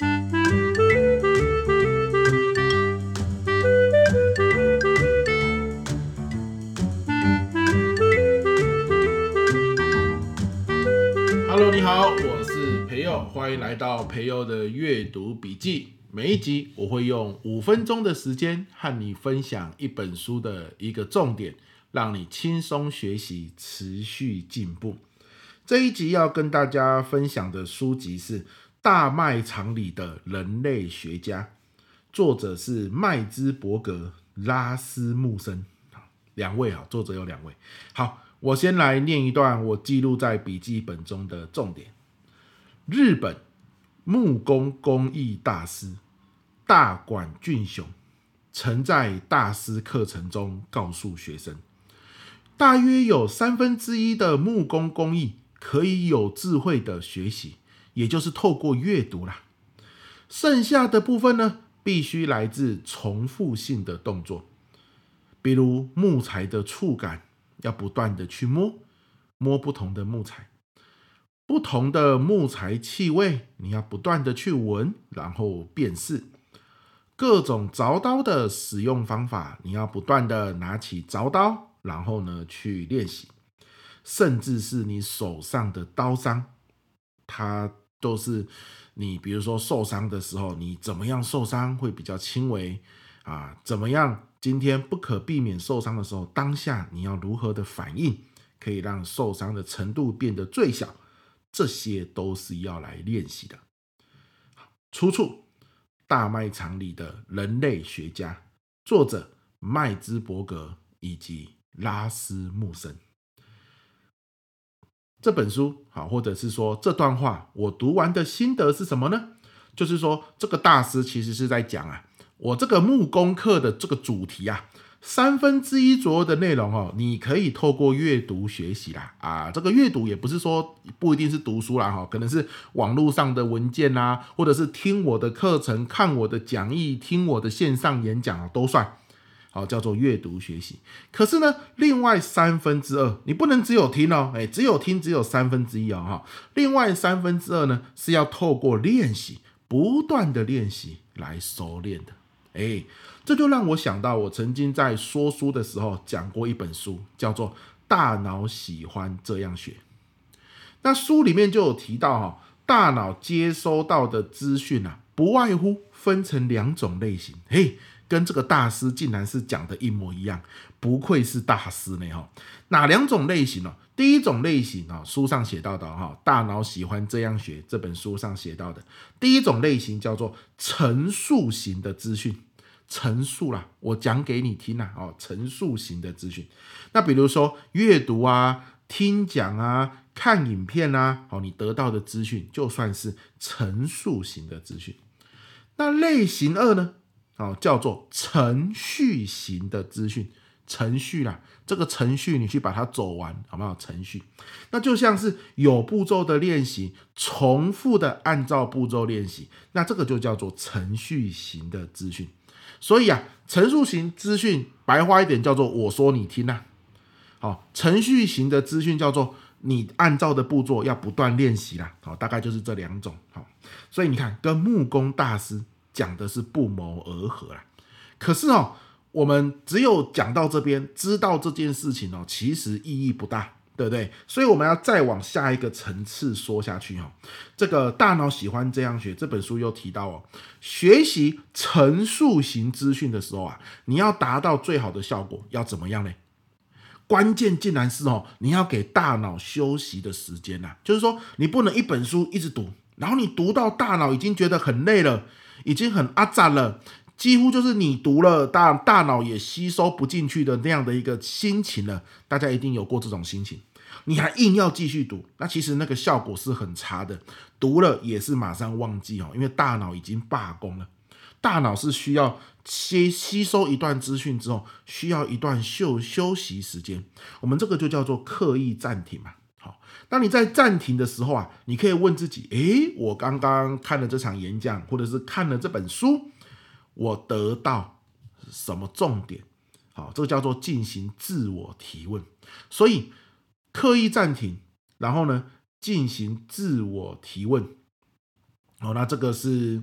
Hello，你好，我是培佑，欢迎来到培佑的阅读笔记。每一集我会用五分钟的时间和你分享一本书的一个重点，让你轻松学习，持续进步。这一集要跟大家分享的书籍是《大卖场里的人类学家》，作者是麦兹伯格、拉斯穆森，两位啊，作者有两位。好，我先来念一段我记录在笔记本中的重点：日本。木工工艺大师大管俊雄曾在大师课程中告诉学生，大约有三分之一的木工工艺可以有智慧的学习，也就是透过阅读啦。剩下的部分呢，必须来自重复性的动作，比如木材的触感，要不断的去摸，摸不同的木材。不同的木材气味，你要不断的去闻，然后辨识各种凿刀的使用方法，你要不断的拿起凿刀，然后呢去练习，甚至是你手上的刀伤，它都是你比如说受伤的时候，你怎么样受伤会比较轻微啊？怎么样今天不可避免受伤的时候，当下你要如何的反应，可以让受伤的程度变得最小？这些都是要来练习的。出处：大卖场里的人类学家，作者麦兹伯格以及拉斯穆森。这本书好，或者是说这段话，我读完的心得是什么呢？就是说，这个大师其实是在讲啊，我这个木工课的这个主题啊。三分之一左右的内容哦，你可以透过阅读学习啦啊，这个阅读也不是说不一定是读书啦哈，可能是网络上的文件啊，或者是听我的课程、看我的讲义、听我的线上演讲啊，都算好，叫做阅读学习。可是呢，另外三分之二你不能只有听哦，哎，只有听只有三分之一哦哈，另外三分之二呢是要透过练习，不断的练习来熟练的。哎，这就让我想到，我曾经在说书的时候讲过一本书，叫做《大脑喜欢这样学》。那书里面就有提到，哈，大脑接收到的资讯啊，不外乎分成两种类型。嘿，跟这个大师竟然是讲的一模一样，不愧是大师呢，哈。哪两种类型呢？第一种类型啊，书上写到的，哈，大脑喜欢这样学。这本书上写到的第一种类型叫做陈述型的资讯，陈述啦，我讲给你听啦，哦，陈述型的资讯。那比如说阅读啊、听讲啊、看影片啊，哦，你得到的资讯就算是陈述型的资讯。那类型二呢，哦，叫做程序型的资讯。程序啦，这个程序你去把它走完，好不好？程序，那就像是有步骤的练习，重复的按照步骤练习，那这个就叫做程序型的资讯。所以啊，陈述型资讯白话一点叫做我说你听呐。好，程序型的资讯叫做你按照的步骤要不断练习啦。好，大概就是这两种。好，所以你看，跟木工大师讲的是不谋而合啦。可是哦。我们只有讲到这边，知道这件事情哦，其实意义不大，对不对？所以我们要再往下一个层次说下去哦。这个大脑喜欢这样学，这本书又提到哦，学习陈述型资讯的时候啊，你要达到最好的效果，要怎么样呢？关键竟然是哦，你要给大脑休息的时间呐，就是说你不能一本书一直读，然后你读到大脑已经觉得很累了，已经很阿杂了。几乎就是你读了大大脑也吸收不进去的那样的一个心情了，大家一定有过这种心情。你还硬要继续读，那其实那个效果是很差的。读了也是马上忘记哦，因为大脑已经罢工了。大脑是需要吸吸收一段资讯之后，需要一段休休息时间。我们这个就叫做刻意暂停嘛。好，当你在暂停的时候啊，你可以问自己：诶，我刚刚看了这场演讲，或者是看了这本书。我得到什么重点？好，这个叫做进行自我提问。所以刻意暂停，然后呢，进行自我提问，哦，那这个是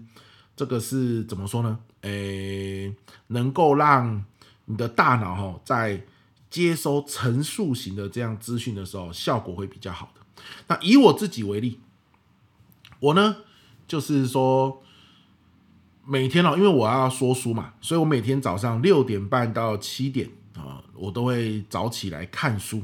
这个是怎么说呢？诶，能够让你的大脑哈在接收陈述型的这样资讯的时候，效果会比较好的。那以我自己为例，我呢就是说每天哦，因为我要说书嘛，所以我每天早上六点半到七点啊，我都会早起来看书。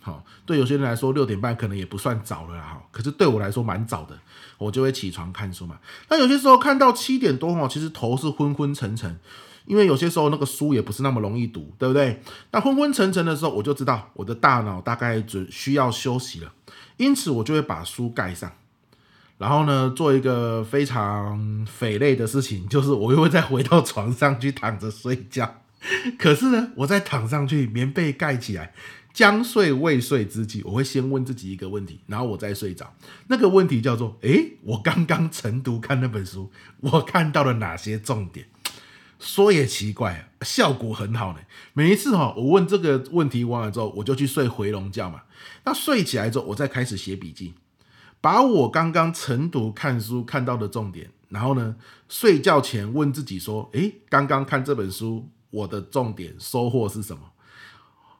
好，对有些人来说六点半可能也不算早了哈，可是对我来说蛮早的，我就会起床看书嘛。那有些时候看到七点多哦，其实头是昏昏沉沉，因为有些时候那个书也不是那么容易读，对不对？那昏昏沉沉的时候，我就知道我的大脑大概准需要休息了，因此我就会把书盖上，然后呢，做一个非常匪类的事情，就是我又会再回到床上去躺着睡觉。可是呢，我再躺上去，棉被盖起来。将睡未睡之际，我会先问自己一个问题，然后我再睡着。那个问题叫做：诶，我刚刚晨读看那本书，我看到了哪些重点？说也奇怪，效果很好呢。每一次哈，我问这个问题完了之后，我就去睡回笼觉嘛。那睡起来之后，我再开始写笔记，把我刚刚晨读看书看到的重点，然后呢，睡觉前问自己说：诶，刚刚看这本书，我的重点收获是什么？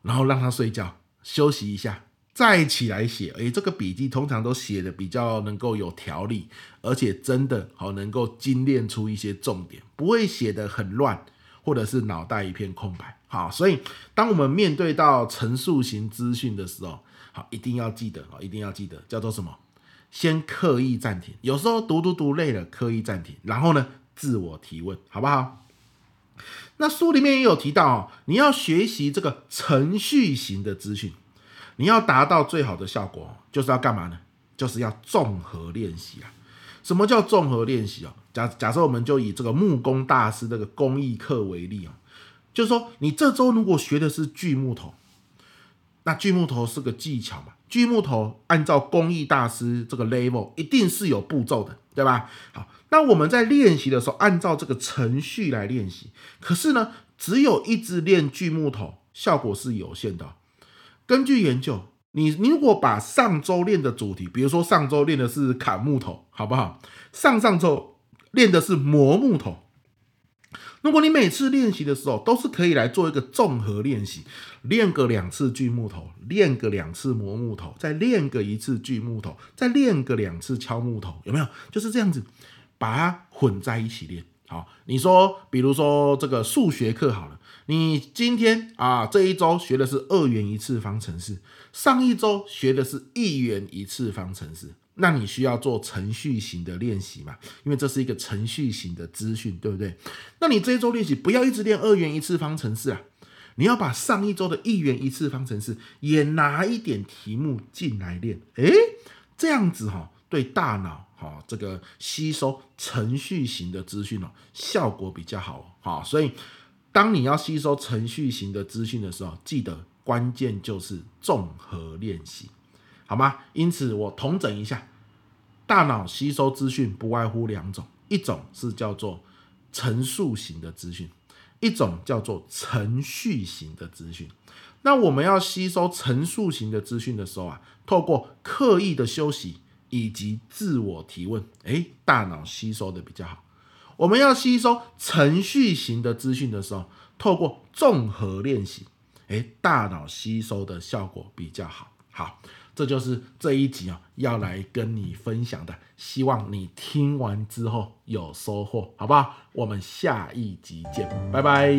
然后让他睡觉，休息一下，再起来写。诶，这个笔记通常都写的比较能够有条理，而且真的好能够精炼出一些重点，不会写得很乱，或者是脑袋一片空白。好，所以当我们面对到陈述型资讯的时候，好，一定要记得，啊，一定要记得，叫做什么？先刻意暂停，有时候读读读累了，刻意暂停，然后呢，自我提问，好不好？那书里面也有提到哦，你要学习这个程序型的资讯，你要达到最好的效果，就是要干嘛呢？就是要综合练习啊。什么叫综合练习哦？假假设我们就以这个木工大师这个工艺课为例啊，就是说你这周如果学的是锯木头，那锯木头是个技巧嘛，锯木头按照工艺大师这个 level 一定是有步骤的，对吧？好。那我们在练习的时候，按照这个程序来练习，可是呢，只有一直练锯木头，效果是有限的。根据研究，你你如果把上周练的主题，比如说上周练的是砍木头，好不好？上上周练的是磨木头。如果你每次练习的时候都是可以来做一个综合练习，练个两次锯木头，练个两次磨木头，再练个一次锯木头，再练个两次敲木头，有没有？就是这样子。把它混在一起练，好，你说，比如说这个数学课好了，你今天啊这一周学的是二元一次方程式，上一周学的是一元一次方程式，那你需要做程序型的练习嘛？因为这是一个程序型的资讯，对不对？那你这一周练习不要一直练二元一次方程式啊，你要把上一周的一元一次方程式也拿一点题目进来练，诶，这样子哈，对大脑。好，这个吸收程序型的资讯哦，效果比较好。好，所以当你要吸收程序型的资讯的时候，记得关键就是综合练习，好吗？因此我统整一下，大脑吸收资讯不外乎两种，一种是叫做陈述型的资讯，一种叫做程序型的资讯。那我们要吸收陈述型的资讯的时候啊，透过刻意的休息。以及自我提问，诶，大脑吸收的比较好。我们要吸收程序型的资讯的时候，透过综合练习，诶，大脑吸收的效果比较好。好，这就是这一集啊，要来跟你分享的。希望你听完之后有收获，好不好？我们下一集见，拜拜。